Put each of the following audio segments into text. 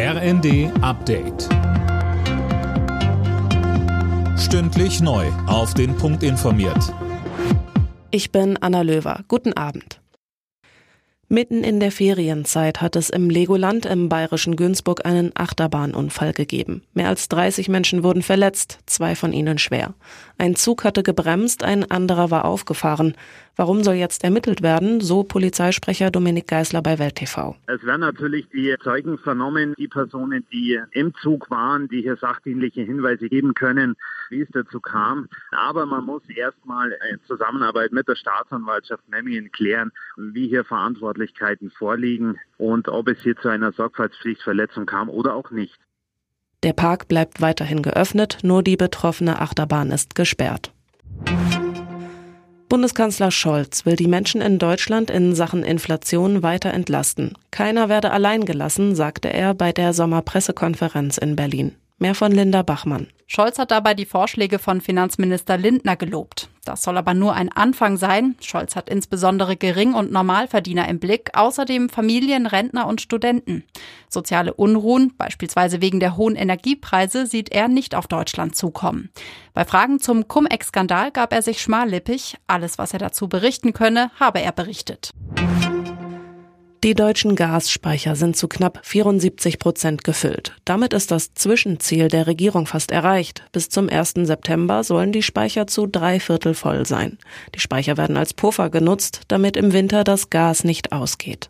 RND Update. Stündlich neu. Auf den Punkt informiert. Ich bin Anna Löwer. Guten Abend. Mitten in der Ferienzeit hat es im Legoland im bayerischen Günzburg einen Achterbahnunfall gegeben. Mehr als 30 Menschen wurden verletzt, zwei von ihnen schwer. Ein Zug hatte gebremst, ein anderer war aufgefahren. Warum soll jetzt ermittelt werden? So Polizeisprecher Dominik Geisler bei Welt TV. Es werden natürlich die Zeugen vernommen, die Personen, die im Zug waren, die hier sachdienliche Hinweise geben können, wie es dazu kam. Aber man muss erstmal in Zusammenarbeit mit der Staatsanwaltschaft Memmingen klären, wie hier Verantwortlichkeiten vorliegen und ob es hier zu einer Sorgfaltspflichtverletzung kam oder auch nicht. Der Park bleibt weiterhin geöffnet, nur die betroffene Achterbahn ist gesperrt. Bundeskanzler Scholz will die Menschen in Deutschland in Sachen Inflation weiter entlasten. Keiner werde allein gelassen, sagte er bei der Sommerpressekonferenz in Berlin. Mehr von Linda Bachmann. Scholz hat dabei die Vorschläge von Finanzminister Lindner gelobt. Das soll aber nur ein Anfang sein. Scholz hat insbesondere Gering- und Normalverdiener im Blick, außerdem Familien, Rentner und Studenten. Soziale Unruhen, beispielsweise wegen der hohen Energiepreise, sieht er nicht auf Deutschland zukommen. Bei Fragen zum Cum-Ex-Skandal gab er sich schmallippig. Alles, was er dazu berichten könne, habe er berichtet. Die deutschen Gasspeicher sind zu knapp 74 Prozent gefüllt. Damit ist das Zwischenziel der Regierung fast erreicht. Bis zum 1. September sollen die Speicher zu drei Viertel voll sein. Die Speicher werden als Puffer genutzt, damit im Winter das Gas nicht ausgeht.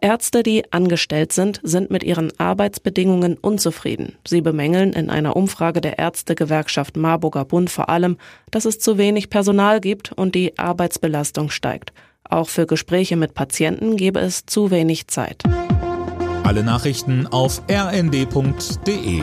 Ärzte, die angestellt sind, sind mit ihren Arbeitsbedingungen unzufrieden. Sie bemängeln in einer Umfrage der Ärztegewerkschaft Marburger Bund vor allem, dass es zu wenig Personal gibt und die Arbeitsbelastung steigt. Auch für Gespräche mit Patienten gebe es zu wenig Zeit. Alle Nachrichten auf rnd.de